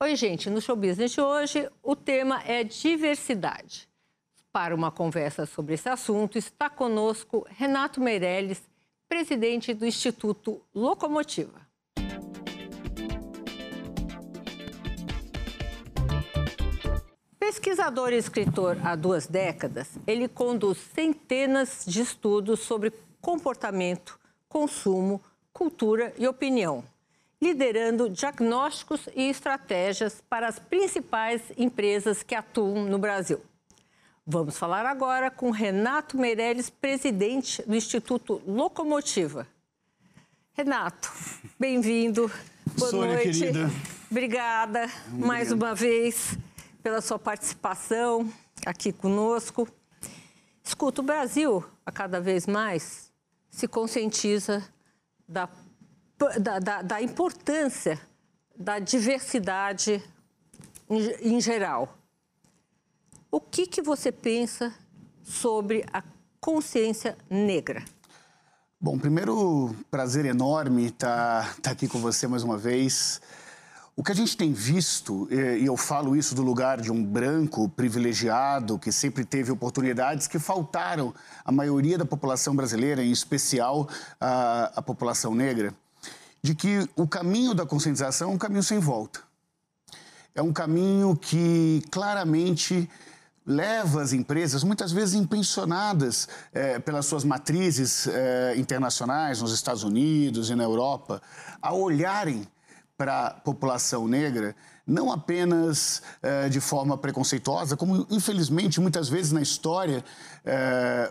Oi, gente. No Show Business de hoje, o tema é diversidade. Para uma conversa sobre esse assunto, está conosco Renato Meirelles, presidente do Instituto Locomotiva. Pesquisador e escritor há duas décadas, ele conduz centenas de estudos sobre comportamento, consumo, cultura e opinião liderando diagnósticos e estratégias para as principais empresas que atuam no Brasil. Vamos falar agora com Renato Meirelles, presidente do Instituto Locomotiva. Renato, bem-vindo. Boa Sônia, noite. querida. Obrigada Obrigado. mais uma vez pela sua participação aqui conosco. Escuta, o Brasil, a cada vez mais, se conscientiza da da, da, da importância da diversidade em, em geral. O que, que você pensa sobre a consciência negra? Bom, primeiro, prazer enorme estar, estar aqui com você mais uma vez. O que a gente tem visto, e eu falo isso do lugar de um branco privilegiado que sempre teve oportunidades que faltaram à maioria da população brasileira, em especial a, a população negra, de que o caminho da conscientização é um caminho sem volta. É um caminho que claramente leva as empresas, muitas vezes impensionadas é, pelas suas matrizes é, internacionais, nos Estados Unidos e na Europa, a olharem para a população negra não apenas é, de forma preconceituosa, como infelizmente muitas vezes na história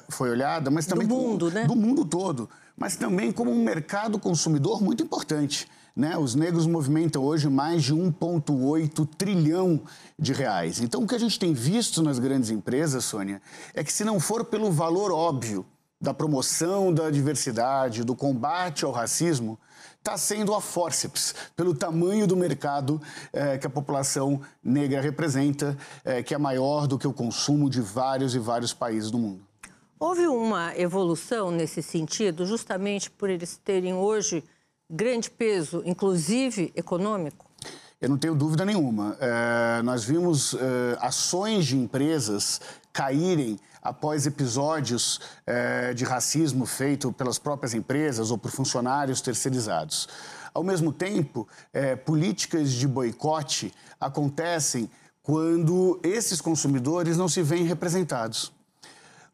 foi olhada, mas também do mundo, como, né? do mundo todo mas também como um mercado consumidor muito importante. Né? Os negros movimentam hoje mais de 1,8 trilhão de reais. Então, o que a gente tem visto nas grandes empresas, Sônia, é que se não for pelo valor óbvio da promoção da diversidade, do combate ao racismo, está sendo a forceps, pelo tamanho do mercado eh, que a população negra representa, eh, que é maior do que o consumo de vários e vários países do mundo. Houve uma evolução nesse sentido, justamente por eles terem hoje grande peso, inclusive econômico? Eu não tenho dúvida nenhuma. É, nós vimos é, ações de empresas caírem após episódios é, de racismo feito pelas próprias empresas ou por funcionários terceirizados. Ao mesmo tempo, políticas de boicote acontecem quando esses consumidores não se veem representados.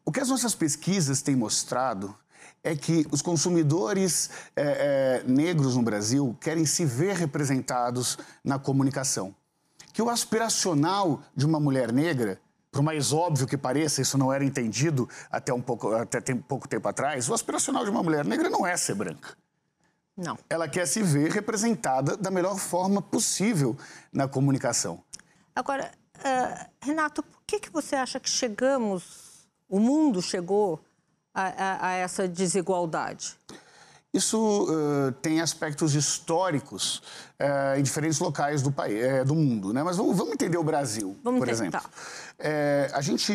O que as nossas pesquisas têm mostrado é que os consumidores é, é, negros no Brasil querem se ver representados na comunicação. Que o aspiracional de uma mulher negra, por mais óbvio que pareça, isso não era entendido até, um pouco, até tem, pouco tempo atrás, o aspiracional de uma mulher negra não é ser branca. Não. Ela quer se ver representada da melhor forma possível na comunicação. Agora, uh, Renato, por que, que você acha que chegamos o mundo chegou a, a, a essa desigualdade? Isso uh, tem aspectos históricos uh, em diferentes locais do, país, uh, do mundo, né? Mas vamos, vamos entender o Brasil, vamos por exemplo. a gente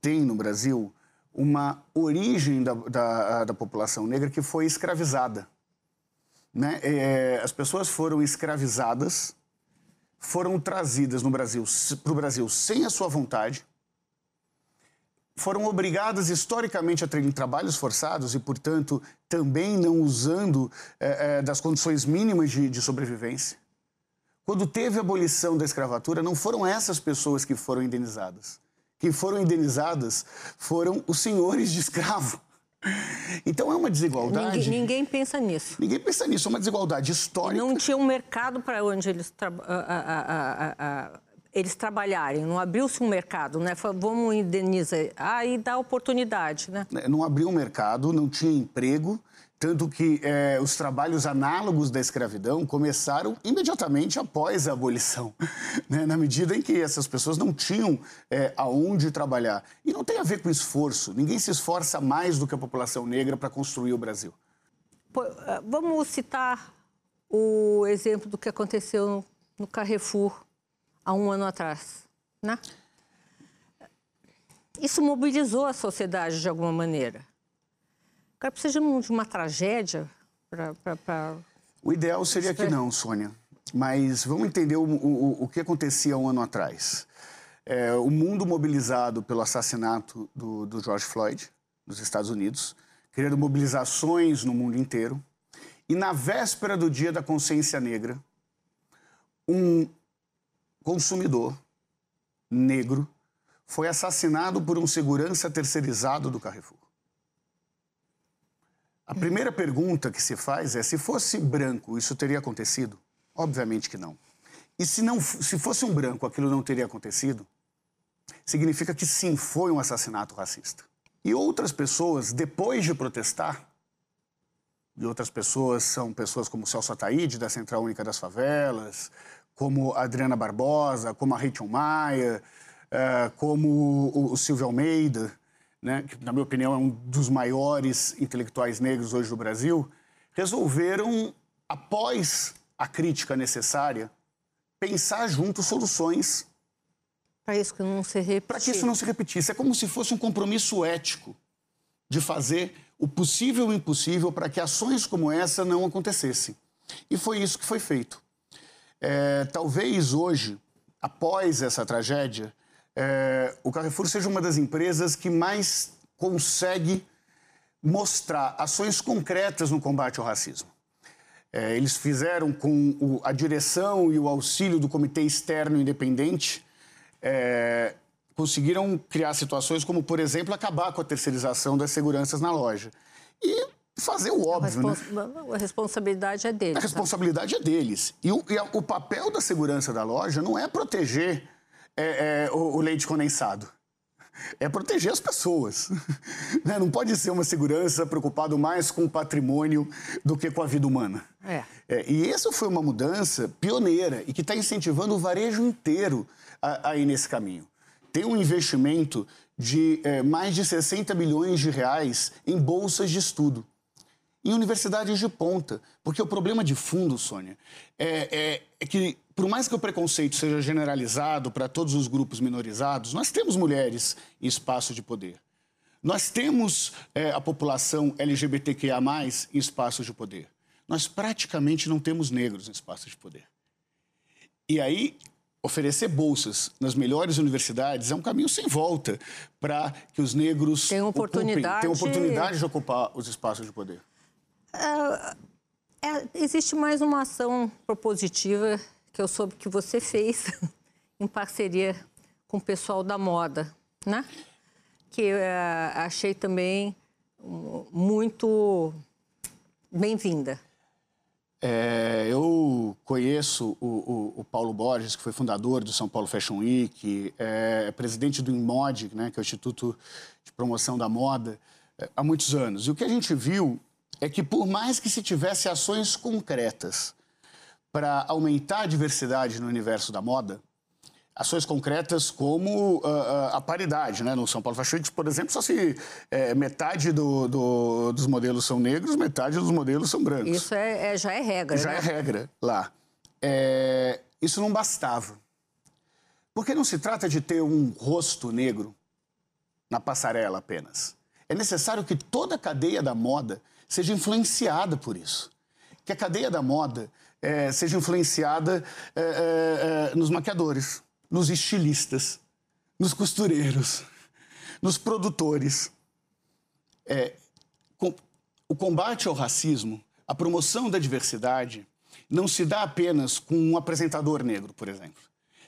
tem no Brasil uma origem da, da, da, população negra que foi escravizada. Né? as pessoas foram escravizadas, foram trazidas no Brasil para o Brasil sem a sua vontade foram obrigadas historicamente a terem trabalhos forçados e, portanto, também não usando é, é, das condições mínimas de, de sobrevivência. Quando teve a abolição da escravatura, não foram essas pessoas que foram indenizadas. Quem foram indenizadas foram os senhores de escravo. Então é uma desigualdade. Ninguém, ninguém, pensa nisso. Ninguém pensa nisso, é uma desigualdade histórica. E não tinha um mercado para onde eles trabalham eles trabalharem, não abriu-se um mercado, né? Vamos indenizar, aí dá oportunidade, né? É, não abriu um mercado, não tinha emprego, tanto que é, os trabalhos análogos da escravidão começaram imediatamente após a abolição, né? na medida em que essas pessoas não tinham é, aonde trabalhar. E não tem a ver com esforço, ninguém se esforça mais do que a população negra para construir o Brasil. Pô, é, vamos citar o exemplo do que aconteceu no Carrefour há um ano atrás, né? Isso mobilizou a sociedade de alguma maneira. Agora, precisa de uma tragédia para... O ideal seria que não, Sônia. mas vamos entender o, o, o que acontecia um ano atrás. É, o mundo mobilizado pelo assassinato do, do George Floyd, nos Estados Unidos, criando mobilizações no mundo inteiro. E na véspera do Dia da Consciência Negra, um consumidor negro foi assassinado por um segurança terceirizado do Carrefour. A primeira pergunta que se faz é: se fosse branco, isso teria acontecido? Obviamente que não. E se, não, se fosse um branco, aquilo não teria acontecido? Significa que sim, foi um assassinato racista. E outras pessoas, depois de protestar, e outras pessoas são pessoas como Celso Ataíde, da Central Única das Favelas, como a Adriana Barbosa, como a Rachel Maia, uh, como o, Silvio Almeida, né, que, na minha opinião, é um dos maiores intelectuais negros hoje do Brasil, resolveram, após a crítica necessária, pensar juntos soluções para isso que não se repetisse. Para que isso não se repetisse. É como se fosse um compromisso ético de fazer o possível e o impossível para que ações como essa não acontecessem. E foi isso que foi feito. É, talvez hoje, após essa tragédia, é, o Carrefour seja uma das empresas que mais consegue mostrar ações concretas no combate ao racismo. É, eles fizeram com o, a direção e o auxílio do Comitê Externo Independente é, conseguiram criar situações como, por exemplo, acabar com a terceirização das seguranças na loja. E fazer o óbvio, a respons né? A responsabilidade é deles. A responsabilidade né? é deles. E, o, e a, o, papel da segurança da loja não é proteger é, é, o, o leite condensado é proteger as pessoas. Né? Não pode ser uma segurança preocupado mais com o patrimônio do que com a vida humana. É. É, e essa foi uma mudança pioneira e que está incentivando o varejo inteiro a, a, ir nesse caminho. Tem um investimento de é, mais de 60 milhões de reais em bolsas de estudo em universidades de ponta. Porque o problema de fundo, Sônia, é, é, é que, por mais que o preconceito seja generalizado para todos os grupos minorizados, nós temos mulheres em espaço de poder. Nós temos é, a população LGBTQIA, em espaços de poder. Nós praticamente não temos negros em espaços de poder. E aí, oferecer bolsas nas melhores universidades é um caminho sem volta para que os negros tenham oportunidade... tenham oportunidade de ocupar os espaços de poder. É, é, existe mais uma ação propositiva que eu soube que você fez em parceria com o pessoal da moda, né? Que eu é, achei também muito bem-vinda. É, eu conheço o, o, o, Paulo Borges, que foi fundador do São Paulo Fashion Week, é presidente do INMOD, né, que é o Instituto de Promoção da Moda, é, há muitos anos. E o que a gente viu é que, por mais que se tivesse ações concretas para aumentar a diversidade no universo da moda, ações concretas como uh, a paridade, né? No São Paulo Fashion Week, por exemplo, só se é, metade do, do, dos modelos são negros, metade dos modelos são brancos. Isso é, é já é regra. Já né? é regra lá. É, isso não bastava. Porque não se trata de ter um rosto negro na passarela apenas. É necessário que toda a cadeia da moda seja influenciada por isso. Que a cadeia da moda é, seja influenciada é, é, é, nos maquiadores, nos estilistas, nos costureiros, nos produtores. É, com, o combate ao racismo, a promoção da diversidade, não se dá apenas com um apresentador negro, por exemplo.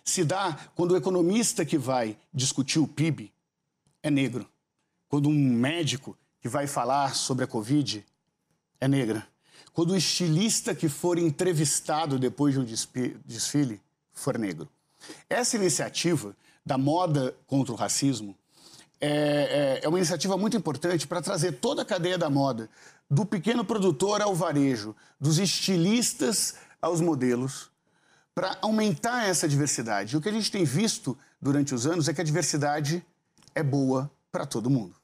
Se dá quando o economista que vai discutir o PIB é negro. Quando um médico que vai falar sobre a Covid é negra. Quando o estilista que for entrevistado depois de um desfile for negro. Essa iniciativa da moda contra o racismo é, é, é uma iniciativa muito importante para trazer toda a cadeia da moda, do pequeno produtor ao varejo, dos estilistas aos modelos, para aumentar essa diversidade. O que a gente tem visto durante os anos é que a diversidade é boa para todo mundo.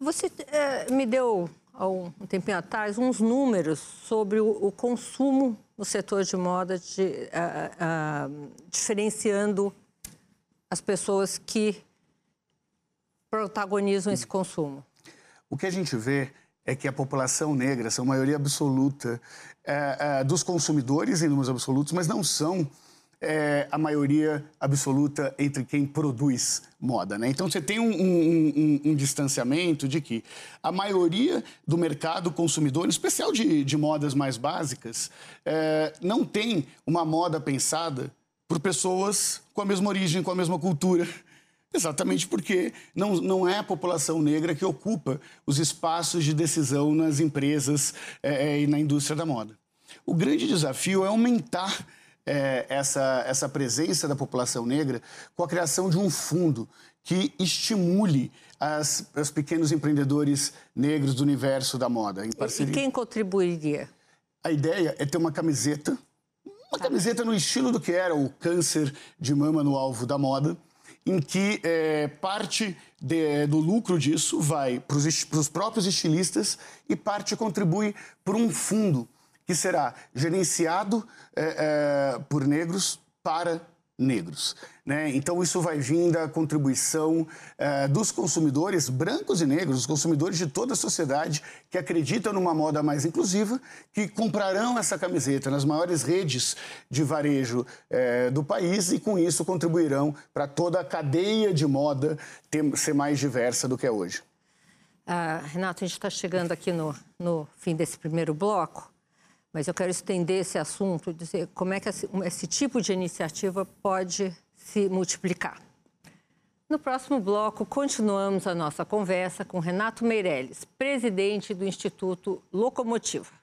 Você é, me deu, há um tempinho atrás, uns números sobre o, o consumo no setor de moda, de, diferenciando as pessoas que protagonizam esse consumo. O que a gente vê é é que a população negra são maioria absoluta é, é, dos consumidores em números absolutos, mas não são é, a maioria absoluta entre quem produz moda. Né? Então você tem um, um, um, um, distanciamento de que a maioria do mercado consumidor, em especial de, de modas mais básicas, é, não tem uma moda pensada por pessoas com a mesma origem, com a mesma cultura. Exatamente porque não, não é a população negra que ocupa os espaços de decisão nas empresas é, é e na indústria da moda. O grande desafio é aumentar é, essa, essa presença da população negra com a criação de um fundo que estimule as, os pequenos empreendedores negros do universo da moda. Em parceria. E quem contribuiria? A ideia é ter uma camiseta, uma tá. camiseta no estilo do que era o câncer de mama no alvo da moda, em que é, parte de, do lucro disso vai para os próprios estilistas e parte contribui para um fundo que será gerenciado é, é, por negros para negros. Né? Então, isso vai vir da contribuição é, dos consumidores brancos e negros, os consumidores de toda a sociedade que acreditam numa moda mais inclusiva, que comprarão essa camiseta nas maiores redes de varejo é, do país e, com isso, contribuirão para toda a cadeia de moda ter, ser mais diversa do que é hoje. Ah, Renato, a gente está chegando aqui no, no fim desse primeiro bloco. Mas eu quero estender esse assunto, dizer como é que esse tipo de iniciativa pode se multiplicar. No próximo bloco, continuamos a nossa conversa com Renato Meirelles, presidente do Instituto Locomotiva.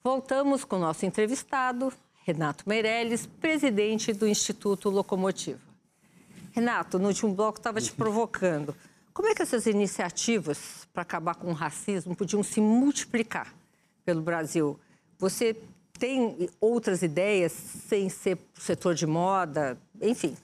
Voltamos com nosso entrevistado, Renato Meirelles, presidente do Instituto Locomotiva. Renato, no último bloco estava te provocando. Como é que essas iniciativas para acabar com o racismo podiam se multiplicar pelo Brasil? Você tem outras ideias sem ser setor de moda, enfim?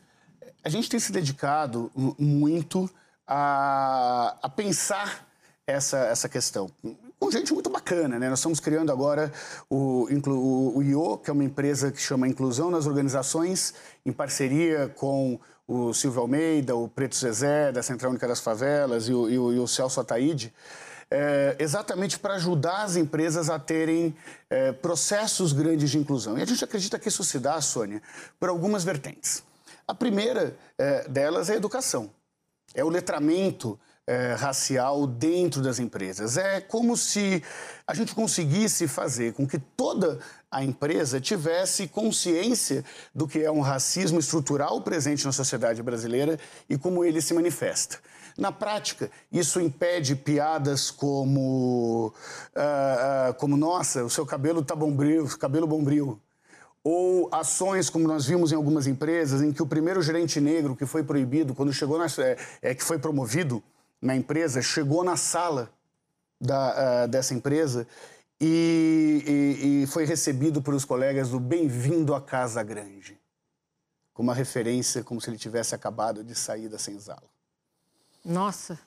A gente tem se dedicado muito a, a pensar essa, essa questão com gente muito bacana, né? Nós estamos criando agora o, o, o IO, que é uma empresa que chama Inclusão nas Organizações, em parceria com o Silvio Almeida, o Preto Zezé, da Central Única das Favelas, e o, e o, e o Celso Ataíde, é, exatamente para ajudar as empresas a terem é, processos grandes de inclusão. E a gente acredita que isso se dá, Sônia, por algumas vertentes. A primeira é, delas é a educação, é o letramento é, racial dentro das empresas. É como se a gente conseguisse fazer com que toda a empresa tivesse consciência do que é um racismo estrutural presente na sociedade brasileira e como ele se manifesta. Na prática, isso impede piadas como, uh, uh, como nossa, o seu cabelo está bombril, cabelo bombril. Ou ações como nós vimos em algumas empresas, em que o primeiro gerente negro que foi proibido, quando chegou na, é, é que foi promovido na empresa, chegou na sala da, uh, dessa empresa e, e, e foi recebido pelos colegas do Bem-vindo à Casa Grande, com uma referência como se ele tivesse acabado de sair da senzala. Nossa!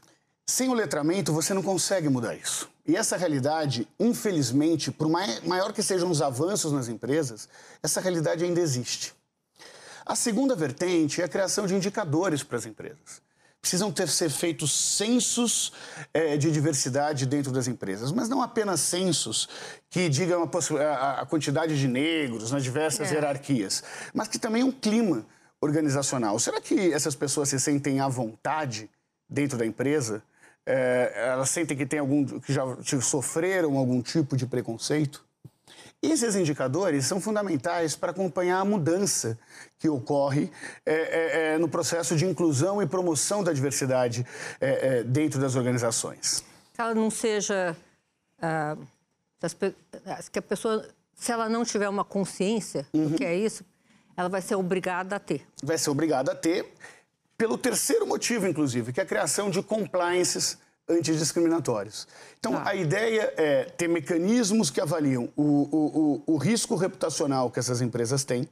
Sem o letramento, você não consegue mudar isso. E essa realidade, infelizmente, por maior que sejam os avanços nas empresas, essa realidade ainda existe. A segunda vertente é a criação de indicadores para as empresas precisam ter ser feitos censos é, de diversidade dentro das empresas, mas não apenas censos que digam a, a quantidade de negros nas diversas é. hierarquias, mas que também um clima organizacional. Será que essas pessoas se sentem à vontade dentro da empresa? É, elas sentem que tem algum que já sofreram algum tipo de preconceito? Esses indicadores são fundamentais para acompanhar a mudança que ocorre é, é, é, no processo de inclusão e promoção da diversidade é, é, dentro das organizações. Que ela não seja. Ah, que a pessoa, se ela não tiver uma consciência uhum. do que é isso, ela vai ser obrigada a ter. Vai ser obrigada a ter, pelo terceiro motivo, inclusive, que é a criação de compliances antidiscriminatórios. Então, ah. a ideia é ter mecanismos que avaliam o, o, o, o, risco reputacional que essas empresas têm,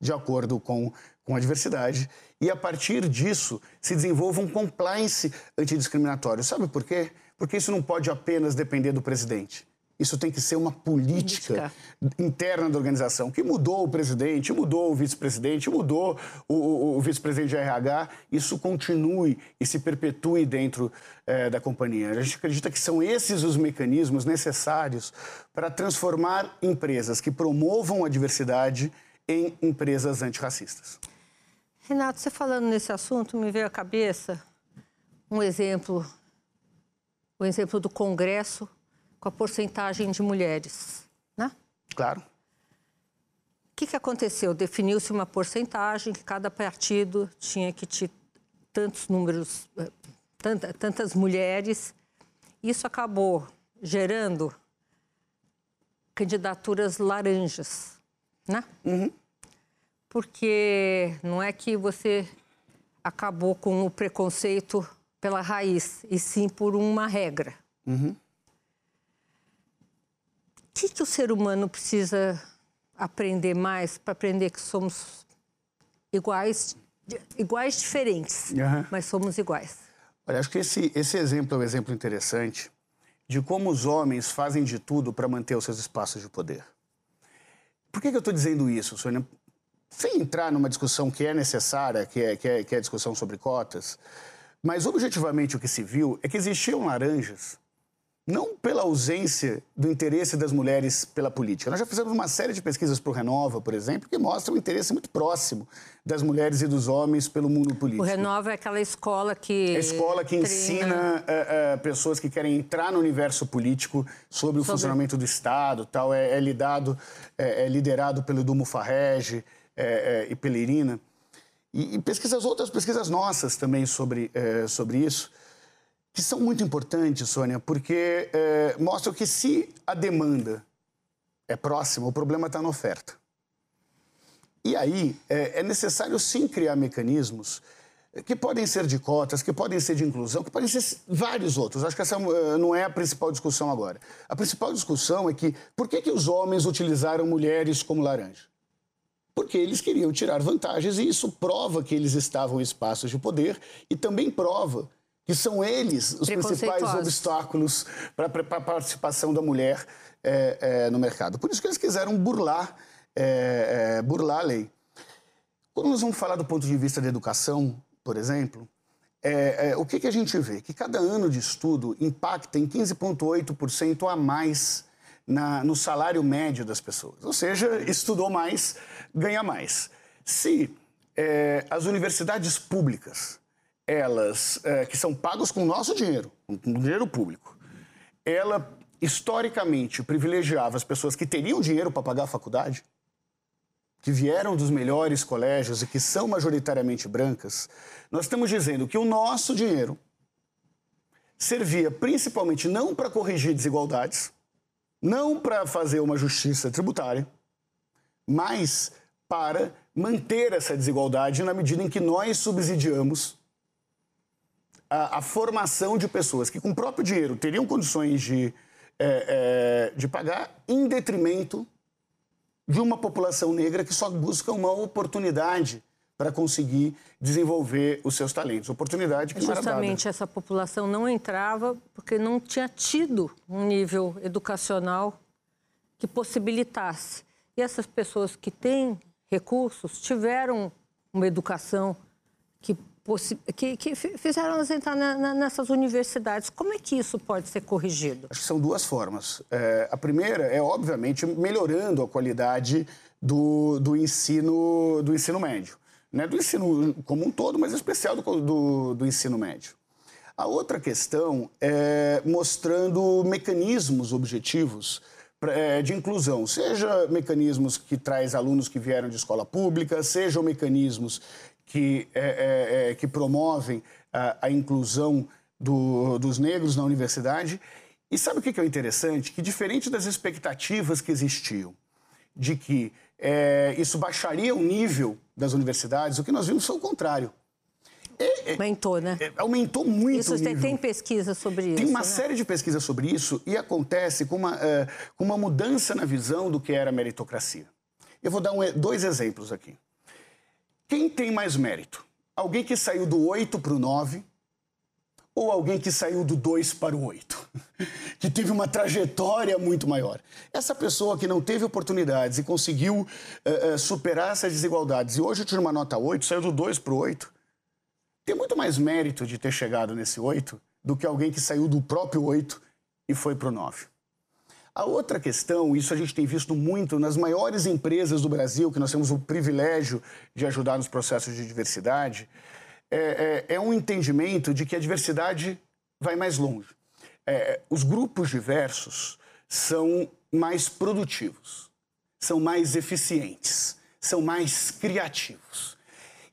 de acordo com, com a diversidade, e a partir disso se desenvolva um compliance antidiscriminatório. Sabe por quê? Porque isso não pode apenas depender do presidente. Isso tem que ser uma política, política. interna da organização, que mudou o presidente, mudou o vice-presidente, mudou o, o, o vice-presidente de RH. Isso continue e se perpetue dentro é, da companhia. A gente acredita que são esses os mecanismos necessários para transformar empresas que promovam a diversidade em empresas antirracistas. Renato, você falando nesse assunto, me veio à cabeça um exemplo, o exemplo do Congresso com a porcentagem de mulheres, né? Claro. O que, que aconteceu? Definiu-se uma porcentagem que cada partido tinha que ter tantos números, eh, tanta, tantas mulheres. Isso acabou gerando candidaturas laranjas, né? Uhum. Porque não é que você acabou com o preconceito pela raiz, e sim por uma regra. Uhum que, que o ser humano precisa aprender mais para aprender que somos iguais, iguais diferentes, uhum. mas somos iguais? Olha, acho que esse, esse exemplo é um exemplo interessante de como os homens fazem de tudo para manter os seus espaços de poder. Por que, que eu estou dizendo isso, Sônia? Sem entrar numa discussão que é necessária, que é, que, é, que é a discussão sobre cotas, mas objetivamente o que se viu é que existiam laranjas não pela ausência do interesse das mulheres pela política. Nós já fizemos uma série de pesquisas para o Renova, por exemplo, que mostram um interesse muito próximo das mulheres e dos homens pelo mundo político. O Renova é aquela escola que. É a escola que treina... ensina uh, uh, pessoas que querem entrar no universo político sobre o sobre... funcionamento do Estado tal. É, é lidado, é, é, liderado pelo Dumo Farrege é, e pela Irina. E, e, pesquisas, outras pesquisas nossas também sobre, sobre isso que são muito importantes, Sônia, porque é, mostram que se a demanda é próxima, o problema está na oferta. E aí é, é, necessário sim criar mecanismos que podem ser de cotas, que podem ser de inclusão, que podem ser vários outros. Acho que essa é, não é a principal discussão agora. A principal discussão é que por que, que os homens utilizaram mulheres como laranja? Porque eles queriam tirar vantagens e isso prova que eles estavam em espaços de poder e também prova que são eles os principais obstáculos para a participação da mulher é, é, no mercado. Por isso que eles quiseram burlar, é, é, burlar a lei. Quando nós vamos falar do ponto de vista da educação, por exemplo, é, é, o que, que a gente vê? Que cada ano de estudo impacta em 15,8% a mais na, no salário médio das pessoas. Ou seja, estudou mais, ganha mais. Se as universidades públicas elas, é, que são pagas com o nosso dinheiro, com dinheiro público, ela historicamente privilegiava as pessoas que teriam dinheiro para pagar a faculdade, que vieram dos melhores colégios e que são majoritariamente brancas, nós estamos dizendo que o nosso dinheiro servia principalmente não para corrigir desigualdades, não para fazer uma justiça tributária, mas para manter essa desigualdade na medida em que nós subsidiamos a, a, formação de pessoas que, com o próprio dinheiro, teriam condições de, é, é, de pagar, em detrimento de uma população negra que só busca uma oportunidade para conseguir desenvolver os seus talentos. Oportunidade que Justamente essa população não entrava porque não tinha tido um nível educacional que possibilitasse. E essas pessoas que têm recursos tiveram uma educação que que, que fizeram elas entrar na, na, nessas universidades. Como é que isso pode ser corrigido? Acho que são duas formas. É, a primeira é, obviamente, melhorando a qualidade do, do, ensino, do ensino médio. Né? Do ensino como um todo, mas em especial do, do, do ensino médio. A outra questão é mostrando mecanismos objetivos é, de inclusão, seja mecanismos que traz alunos que vieram de escola pública, sejam mecanismos que, é, é, é, que promovem a, a inclusão do, dos negros na universidade. E sabe o que é interessante? Que, diferente das expectativas que existiam de que é, isso baixaria o nível das universidades, o que nós vimos foi o contrário. É, é, aumentou, né? É, aumentou muito isso, o nível. Tem pesquisa sobre tem isso. Tem uma né? série de pesquisas sobre isso e acontece com uma, uh, com uma mudança na visão do que era meritocracia. Eu vou dar um, dois exemplos aqui. Quem tem mais mérito? Alguém que saiu do 8 para o 9 ou alguém que saiu do 2 para o 8, que teve uma trajetória muito maior. Essa pessoa que não teve oportunidades e conseguiu uh, uh, superar essas desigualdades e hoje tira uma nota 8, saiu do 2 para o 8, tem muito mais mérito de ter chegado nesse 8 do que alguém que saiu do próprio 8 e foi para o 9. A outra questão, isso a gente tem visto muito nas maiores empresas do Brasil, que nós temos o privilégio de ajudar nos processos de diversidade, é, é, é um entendimento de que a diversidade vai mais longe. É, os grupos diversos são mais produtivos, são mais eficientes, são mais criativos.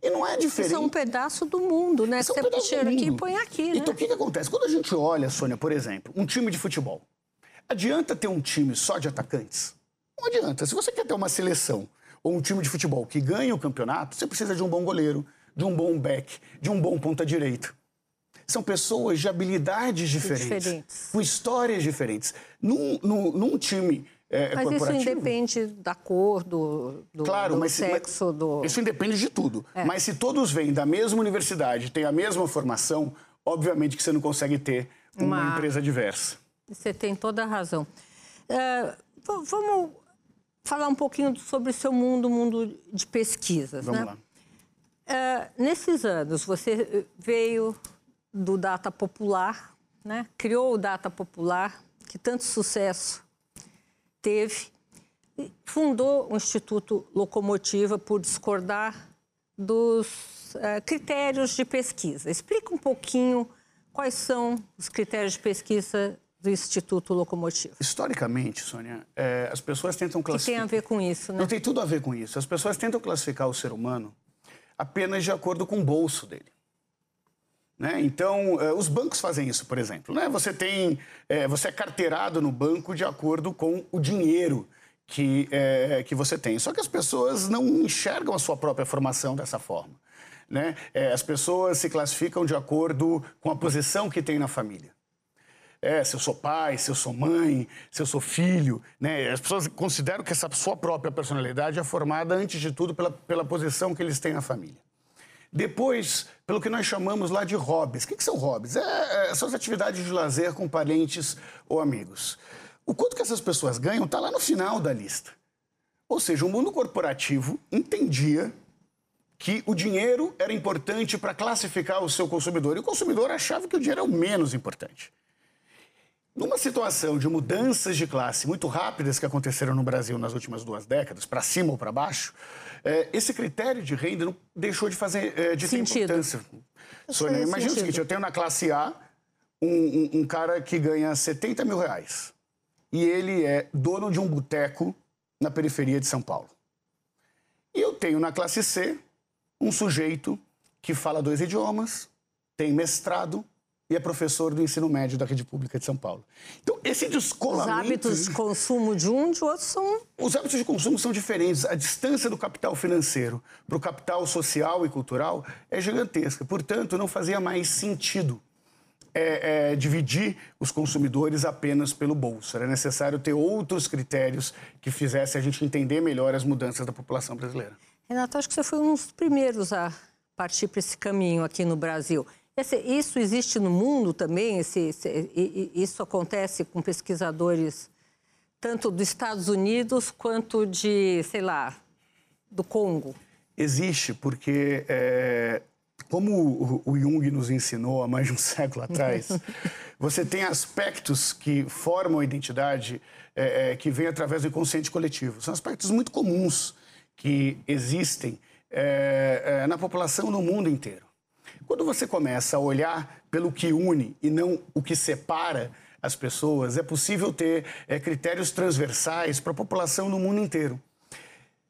E não é diferente. Isso é um pedaço do mundo, né? São Você um tira aqui e põe aqui, né? Então, o que, que acontece? Quando a gente olha, Sônia, por exemplo, um time de futebol, adianta ter um time só de atacantes? Não adianta. Se você quer ter uma seleção ou um time de futebol que ganha o campeonato, você precisa de um bom goleiro, de um bom back, de um bom ponta-direita. São pessoas de habilidades diferentes, diferentes. com histórias diferentes. Num, num, num time é, mas isso independe da cor, do, do, claro, do mas, sexo, mas, do... Isso independe de tudo. É. Mas se todos vêm da mesma universidade, têm a mesma formação, obviamente que você não consegue ter uma, uma empresa diversa. Você tem toda a razão. Uh, vamos falar um pouquinho sobre o seu mundo, mundo de pesquisas. Vamos né? lá. Uh, nesses anos, você veio do Data Popular, né? criou o Data Popular, que tanto sucesso teve, fundou o Instituto Locomotiva por discordar dos uh, critérios de pesquisa. Explica um pouquinho quais são os critérios de pesquisa do Instituto Locomotiva. Historicamente, Sônia, é, as pessoas tentam classificar... Que tem a ver com isso, né? Não tem tudo a ver com isso. As pessoas tentam classificar o ser humano apenas de acordo com o bolso dele. Né? Então, eh, os bancos fazem isso, por exemplo. Né? Você, tem, eh, você é carteirado no banco de acordo com o dinheiro que, é, que você tem. Só que as pessoas não enxergam a sua própria formação dessa forma. Né? É, as pessoas se classificam de acordo com a posição que tem na família. É, se eu sou pai, se eu sou mãe, se eu sou filho. Né? As pessoas consideram que essa sua própria personalidade é formada, antes de tudo, pela, pela posição que eles têm na família. Depois, pelo que nós chamamos lá de hobbies. O que, que são hobbies? É, é, são as atividades de lazer com parentes ou amigos. O quanto que essas pessoas ganham está lá no final da lista. Ou seja, o mundo corporativo entendia que o dinheiro era importante para classificar o seu consumidor. E o consumidor achava que o dinheiro é o menos importante. Numa situação de mudanças de classe muito rápidas que aconteceram no Brasil nas últimas duas décadas, para cima ou para baixo, é, esse critério de renda não deixou de fazer é, de sentido. ter importância. Sônia, imagina sentido. o seguinte: eu tenho na classe A um, um, um, cara que ganha 70 mil reais e ele é dono de um boteco na periferia de São Paulo. E eu tenho na classe C um sujeito que fala dois idiomas, tem mestrado, e é professor do ensino médio da rede pública de São Paulo. Então, esse descolamento... Os hábitos de consumo de um de outro são... Os hábitos de consumo são diferentes. A distância do capital financeiro para o capital social e cultural é gigantesca. Portanto, não fazia mais sentido é, é, dividir os consumidores apenas pelo bolso. Era necessário ter outros critérios que fizessem a gente entender melhor as mudanças da população brasileira. Renato, acho que você foi um dos primeiros a partir para esse caminho aqui no Brasil. Esse, isso existe no mundo também? Esse, esse, isso acontece com pesquisadores tanto dos Estados Unidos quanto de, sei lá, do Congo? Existe, porque é, como o, Jung nos ensinou há mais de um século atrás, você tem aspectos que formam a identidade é, é, que vem através do inconsciente coletivo. São aspectos muito comuns que existem é, é na população no mundo inteiro. Quando você começa a olhar pelo que une e não o que separa as pessoas, é possível ter é, critérios transversais para a população no mundo inteiro.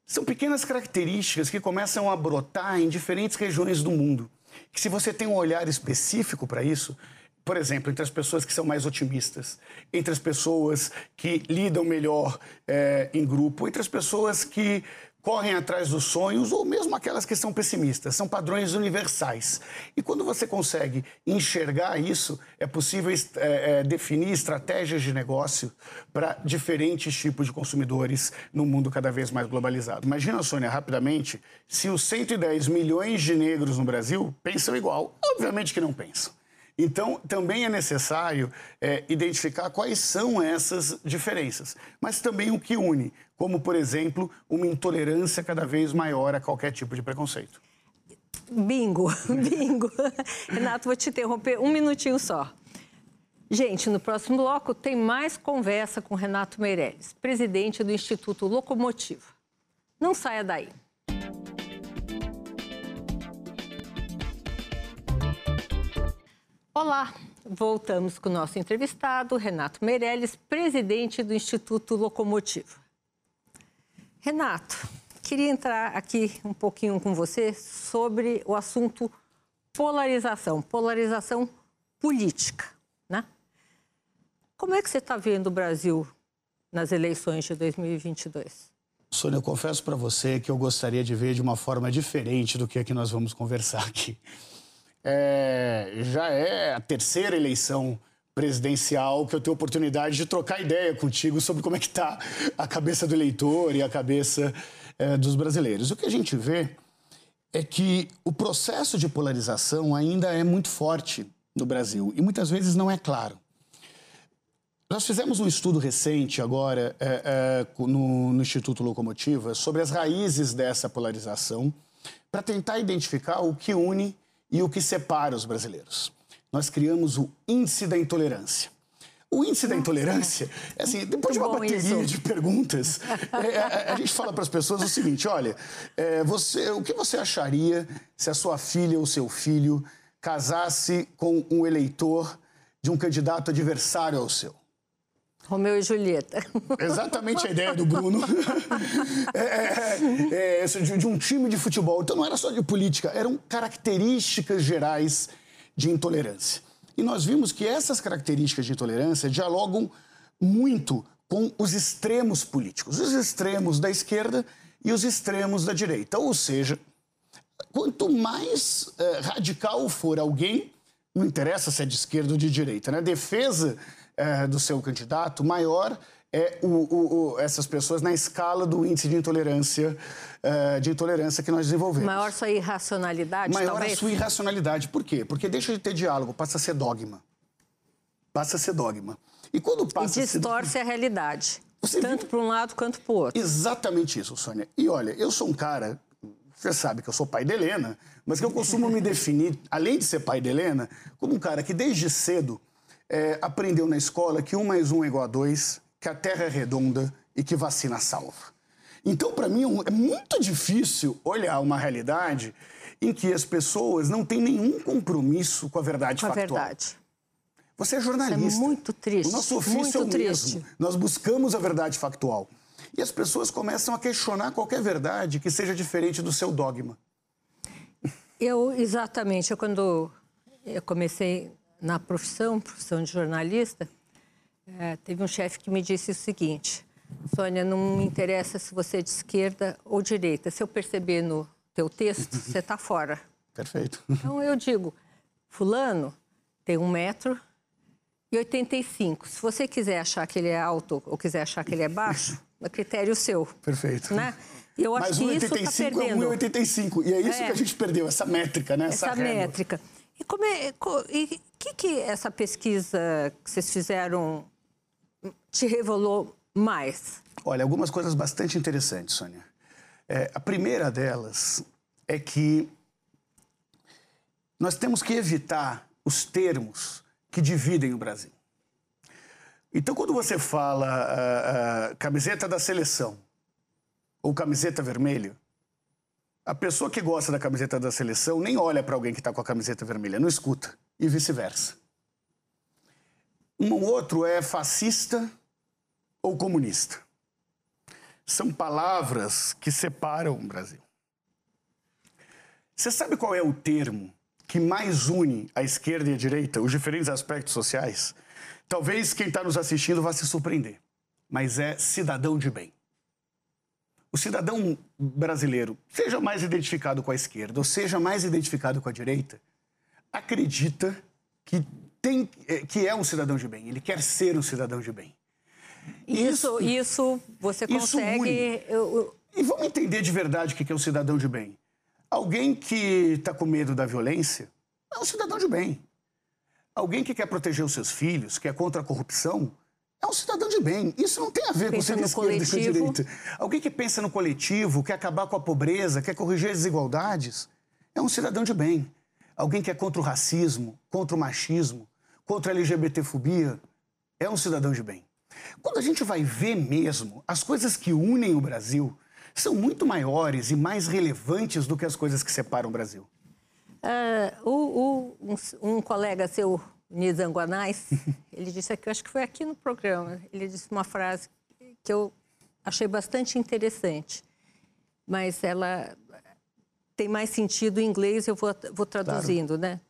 São pequenas características que começam a brotar em diferentes regiões do mundo. Que se você tem um olhar específico para isso, por exemplo, entre as pessoas que são mais otimistas, entre as pessoas que lidam melhor é, em grupo, entre as pessoas que correm atrás dos sonhos ou mesmo aquelas que são pessimistas. São padrões universais. E quando você consegue enxergar isso, é possível é, é, definir estratégias de negócio para diferentes tipos de consumidores no mundo cada vez mais globalizado. Imagina, Sônia, rapidamente, se os 110 milhões de negros no Brasil pensam igual. Obviamente que não pensam. Então, também é necessário é, identificar quais são essas diferenças, mas também o que une, como, por exemplo, uma intolerância cada vez maior a qualquer tipo de preconceito. Bingo, bingo. Renato, vou te interromper um minutinho só. Gente, no próximo bloco tem mais conversa com Renato Meirelles, presidente do Instituto Locomotiva. Não saia daí. Olá, voltamos com o nosso entrevistado, Renato Meirelles, presidente do Instituto Locomotiva. Renato, queria entrar aqui um pouquinho com você sobre o assunto polarização, polarização política, né? Como é que você está vendo o Brasil nas eleições de 2022? Sônia, eu confesso para você que eu gostaria de ver de uma forma diferente do que é que nós vamos conversar aqui é, já é a terceira eleição presidencial que eu tenho oportunidade de trocar ideia contigo sobre como é que está a cabeça do eleitor e a cabeça é, dos brasileiros. O que a gente vê é que o processo de polarização ainda é muito forte no Brasil e muitas vezes não é claro. Nós fizemos um estudo recente agora é, é, no, no Instituto Locomotiva sobre as raízes dessa polarização para tentar identificar o que une e o que separa os brasileiros. Nós criamos o índice da intolerância. O índice da intolerância, é assim, depois de uma bateria isso. de perguntas, é, a, a, gente fala para as pessoas o seguinte: olha, é, você, o que você acharia se a sua filha ou seu filho casasse com um eleitor de um candidato adversário ao seu? Romeu e Julieta. Exatamente a ideia do Bruno. é, é, é, de, de um time de futebol. Então não era só de política, eram características gerais de intolerância. E nós vimos que essas características de intolerância dialogam muito com os extremos políticos, os extremos da esquerda e os extremos da direita. Ou seja, quanto mais eh, radical for alguém, não interessa se é de esquerda ou de direita, né? defesa é, do seu candidato, maior é o, o, o, essas pessoas na escala do índice de intolerância, é, de intolerância que nós desenvolvemos. Maior sua irracionalidade, Maior talvez? a sua irracionalidade. Por quê? Porque deixa de ter diálogo, passa a ser dogma. Passa a ser dogma. E quando passa e distorce a, ser... a realidade. Você tanto para um lado quanto para o outro. Exatamente isso, Sônia. E olha, eu sou um cara, você sabe que eu sou pai de Helena, mas que eu costumo me definir, além de ser pai de Helena, como um cara que desde cedo é, aprendeu na escola que um mais um é igual a dois, que a Terra é redonda e que vacina salva. Então, para mim, é, é muito difícil olhar uma realidade em que as pessoas não têm nenhum compromisso com a verdade com factual. A verdade. Você é jornalista. Isso é muito triste. O nosso ofício muito é o triste. mesmo. Nós buscamos a verdade factual. E as pessoas começam a questionar qualquer verdade que seja diferente do seu dogma. Eu, exatamente. Eu, quando eu comecei na profissão, profissão de jornalista, é, teve um chefe que me disse o seguinte: Sônia, não me interessa se você é de esquerda ou direita. Se eu perceber no teu texto, você está fora. Perfeito. Então eu digo, fulano tem um metro e 85. Se você quiser achar que ele é alto ou quiser achar que ele é baixo, é critério seu. Perfeito. Né? Eu acho Mas que isso está perdendo. Mas 1,85 e é isso é. que a gente perdeu, essa métrica, né? Essa, essa métrica. E como é, e que que essa pesquisa que vocês fizeram te revelou mais? Olha, algumas coisas bastante interessantes, Sônia. É, a primeira delas é que nós temos que evitar os termos que dividem o Brasil. Então, quando você fala uh, uh, camiseta da seleção ou camiseta vermelha, a pessoa que gosta da camiseta da seleção nem olha para alguém que está com a camiseta vermelha, não escuta, e vice-versa. Um outro é fascista ou comunista. São palavras que separam o Brasil. Você sabe qual é o termo que mais une a esquerda e a direita, os diferentes aspectos sociais? Talvez quem está nos assistindo vá se surpreender, mas é cidadão de bem o cidadão brasileiro, seja mais identificado com a esquerda ou seja mais identificado com a direita, acredita que, tem, eh, que é um cidadão de bem, ele quer ser um cidadão de bem. Isso, isso, isso você consegue. Eu... E vamos entender de verdade o que é um cidadão de bem. Alguém que está com medo da violência é um cidadão de bem. Alguém que quer proteger os seus filhos, que é contra a corrupção, é um cidadão de bem. Isso não tem a ver pensa com ser de esquerda e direita. Alguém que pensa no coletivo, quer acabar com a pobreza, quer corrigir as desigualdades, é um cidadão de bem. Alguém que é contra o racismo, contra o machismo, contra a LGBTfobia, é um cidadão de bem. Quando a gente vai ver mesmo, as coisas que unem o Brasil são muito maiores e mais relevantes do que as coisas que separam o Brasil. Uh, o, o, um, um, colega seu, Nizam Guanais, ele disse aqui, eu acho que foi aqui no programa, ele disse uma frase que eu achei bastante interessante, mas ela tem mais sentido em inglês, eu vou, vou traduzindo, claro. né?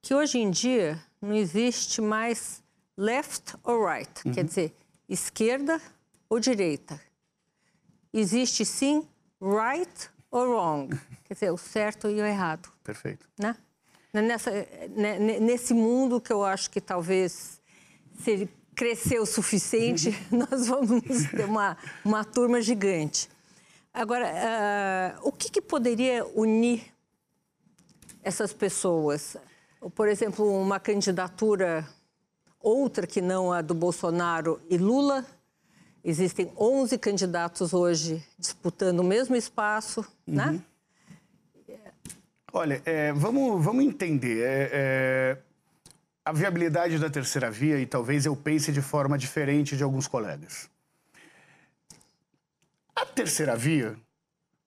Que hoje em dia não existe mais left or right, uhum. quer dizer, esquerda ou direita. Existe sim right or wrong, quer dizer, o certo e o errado. Perfeito. Né? Nessa, né, nesse mundo que eu acho que talvez, se ele crescer o suficiente, uhum. nós vamos ter uma, uma turma gigante. Agora, uh, o que, que poderia unir essas pessoas? Por exemplo, uma candidatura outra que não a do Bolsonaro e Lula. Existem 11 candidatos hoje disputando o mesmo espaço, uhum. né? Olha, é, vamos, vamos entender. É, é, a viabilidade da terceira via, e talvez eu pense de forma diferente de alguns colegas. A terceira via.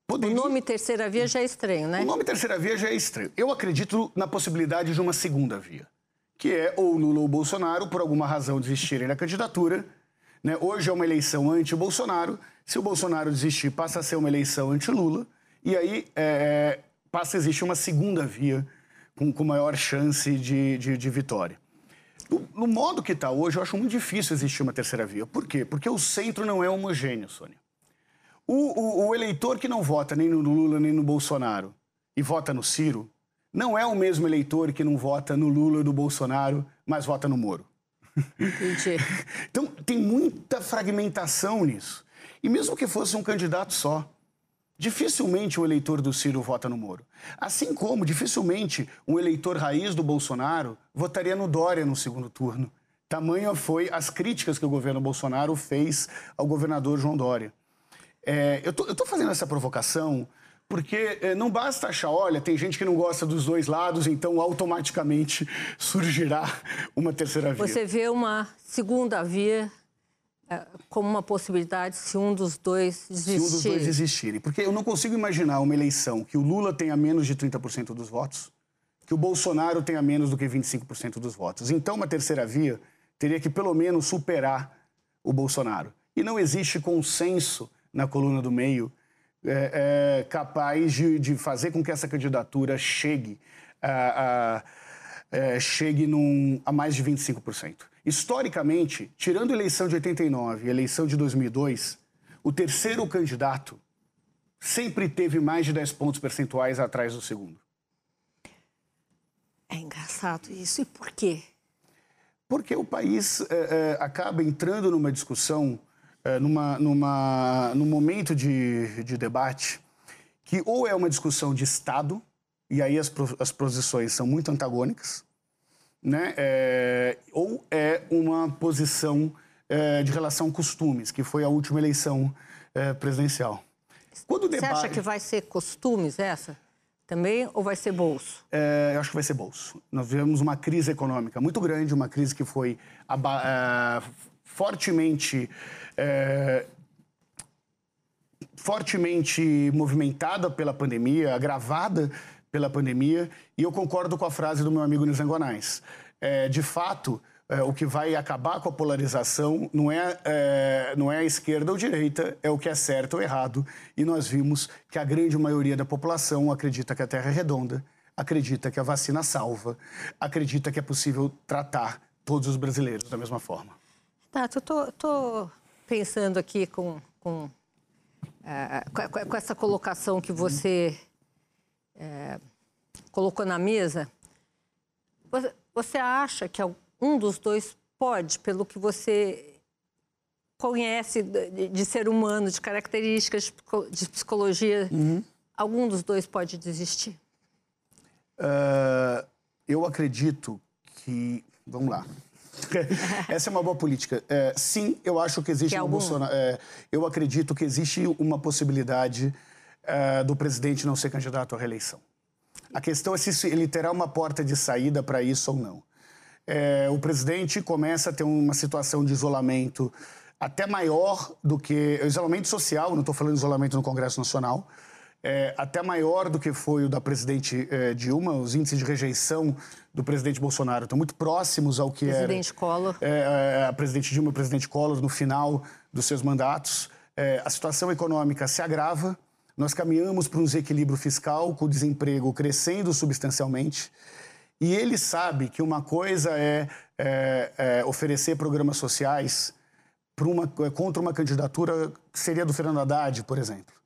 Poderia... O nome terceira via já é estranho, né? O nome terceira via já é estranho. Eu acredito na possibilidade de uma segunda via que é ou Lula ou Bolsonaro, por alguma razão, desistirem da candidatura. Né? Hoje é uma eleição anti-Bolsonaro. Se o Bolsonaro desistir, passa a ser uma eleição anti-Lula. E aí é, passa a existir uma segunda via com, com maior chance de, de, de vitória. No, no, modo que está hoje, eu acho muito difícil existir uma terceira via. Por quê? Porque o centro não é homogêneo, Sônia. O, o, o eleitor que não vota nem no Lula nem no Bolsonaro e vota no Ciro, não é o mesmo eleitor que não vota no Lula ou no Bolsonaro, mas vota no Moro. Entendi. então, tem muita fragmentação nisso. E mesmo que fosse um candidato só, dificilmente o eleitor do Ciro vota no Moro. Assim como dificilmente um eleitor raiz do Bolsonaro votaria no Dória no segundo turno. Tamanha foi as críticas que o governo Bolsonaro fez ao governador João Dória. É, eu estou fazendo essa provocação porque eh, não basta achar, olha, tem gente que não gosta dos dois lados, então automaticamente surgirá uma terceira via. Você vê uma segunda via eh, como uma possibilidade se um dos dois desistir. Se um dos dois desistirem. Porque eu não consigo imaginar uma eleição que o Lula tenha menos de 30% dos votos, que o Bolsonaro tenha menos do que 25% dos votos. Então, uma terceira via teria que, pelo menos, superar o Bolsonaro. E não existe consenso na coluna do meio é, é, capaz de, de, fazer com que essa candidatura chegue a, a é, chegue num, a mais de 25%. Historicamente, tirando a eleição de 89 e a eleição de 2002, o terceiro candidato sempre teve mais de 10 pontos percentuais atrás do segundo. É engraçado isso. E por quê? Porque o país é, é acaba entrando numa discussão é, numa, numa, num momento de, de debate que ou é uma discussão de Estado, e aí as, as posições são muito antagônicas, né? É, ou é uma posição é, de relação costumes, que foi a última eleição é, presidencial. Quando debate... Você acha que vai ser costumes essa? Também ou vai ser bolso? Eu acho que vai ser bolso. Nós vivemos uma crise econômica muito grande, uma crise que foi fortemente é, fortemente movimentada pela pandemia, agravada pela pandemia, e eu concordo com a frase do meu amigo Nizangonais. É, de fato, é, o que vai acabar com a polarização não é, é, não é a esquerda ou direita, é o que é certo ou errado. E nós vimos que a grande maioria da população acredita que a Terra é redonda, acredita que a vacina salva, acredita que é possível tratar todos os brasileiros da mesma forma. Tato, eu tô, tô pensando aqui com, com, uh, com, essa colocação que você uh, colocou na mesa. Você, acha que um dos dois pode, pelo que você conhece de, de ser humano, de características de psicologia, uhum. algum dos dois pode desistir? Uh, eu acredito que. Vamos lá. Essa é uma boa política. É, sim, eu acho que existe que um Bolsonaro. É, eu acredito que existe uma possibilidade é, do presidente não ser candidato à reeleição. A questão é se ele terá uma porta de saída para isso ou não. É, o presidente começa a ter uma situação de isolamento até maior do que. Isolamento social, não estou falando de isolamento no Congresso Nacional. É, até maior do que foi o da presidente é, Dilma. Os índices de rejeição do presidente Bolsonaro estão muito próximos ao que presidente era Collor. É, é a presidente Dilma e o presidente Collor no final dos seus mandatos. É, a situação econômica se agrava. Nós caminhamos para um desequilíbrio fiscal, com o desemprego crescendo substancialmente. E ele sabe que uma coisa é, é, é oferecer programas sociais uma, contra uma candidatura que seria do Fernando Haddad, por exemplo.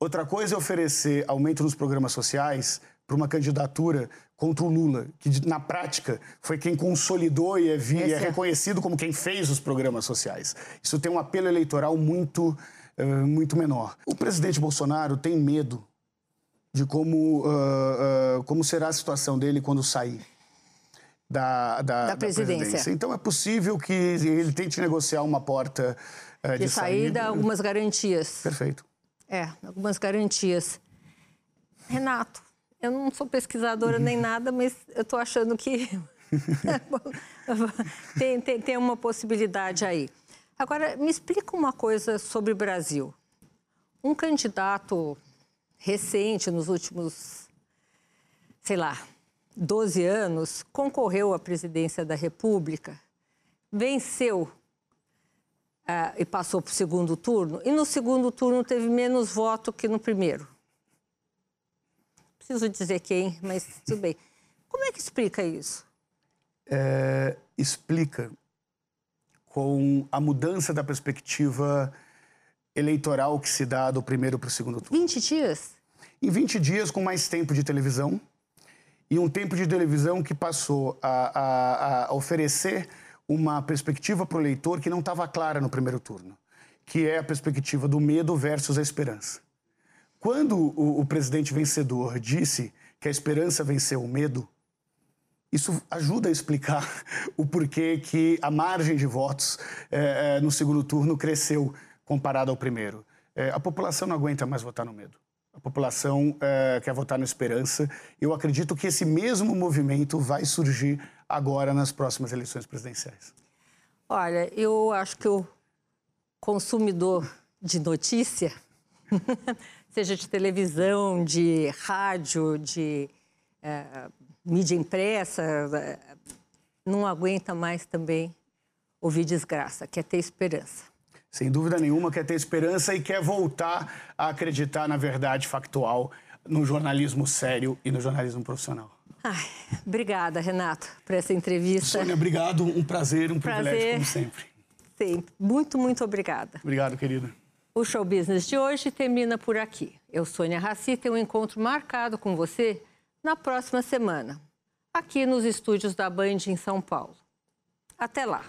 Outra coisa é oferecer aumento nos programas sociais para uma candidatura contra o Lula, que na prática foi quem consolidou e é, vi, é reconhecido como quem fez os programas sociais. Isso tem um apelo eleitoral muito, uh, muito menor. O presidente Bolsonaro tem medo de como, uh, uh, como será a situação dele quando sair. Da, da, da, presidência. da, presidência. Então é possível que ele tente negociar uma porta uh, de, de saída, saída, algumas garantias. Perfeito. É, algumas garantias. Renato, eu não sou pesquisadora nem nada, mas eu estou achando que tem, tem, tem uma possibilidade aí. Agora, me explica uma coisa sobre o Brasil. Um candidato recente, nos últimos, sei lá, 12 anos, concorreu à presidência da República, venceu uh, e passou para o segundo turno, e no segundo turno teve menos voto que no primeiro. Preciso dizer quem, mas tudo bem. Como é que explica isso? É, explica com a mudança da perspectiva eleitoral que se dá do primeiro para o segundo turno. 20 dias? Em 20 dias, com mais tempo de televisão, e um tempo de televisão que passou a, a, a oferecer uma perspectiva para o leitor que não estava clara no primeiro turno, que é a perspectiva do medo versus a esperança. Quando o, o presidente vencedor disse que a esperança venceu o medo, isso ajuda a explicar o porquê que a margem de votos é, é, no segundo turno cresceu comparado ao primeiro. É, a população não aguenta mais votar no medo. A população é, quer votar na esperança. Eu acredito que esse mesmo movimento vai surgir agora nas próximas eleições presidenciais. Olha, eu acho que o consumidor de notícia, seja de televisão, de rádio, de é, mídia impressa, é, não aguenta mais também ouvir desgraça, quer ter esperança sem dúvida nenhuma, quer ter esperança e quer voltar a acreditar na verdade factual, no jornalismo sério e no jornalismo profissional. Ai, obrigada, Renato, por essa entrevista. Sônia, obrigado. Um prazer, um prazer, privilégio, como sempre. Sempre. Muito, muito obrigada. Obrigado, querida. O Show Business de hoje termina por aqui. Eu, Sônia Raci, tenho um encontro marcado com você na próxima semana, aqui nos estúdios da Band em São Paulo. Até lá.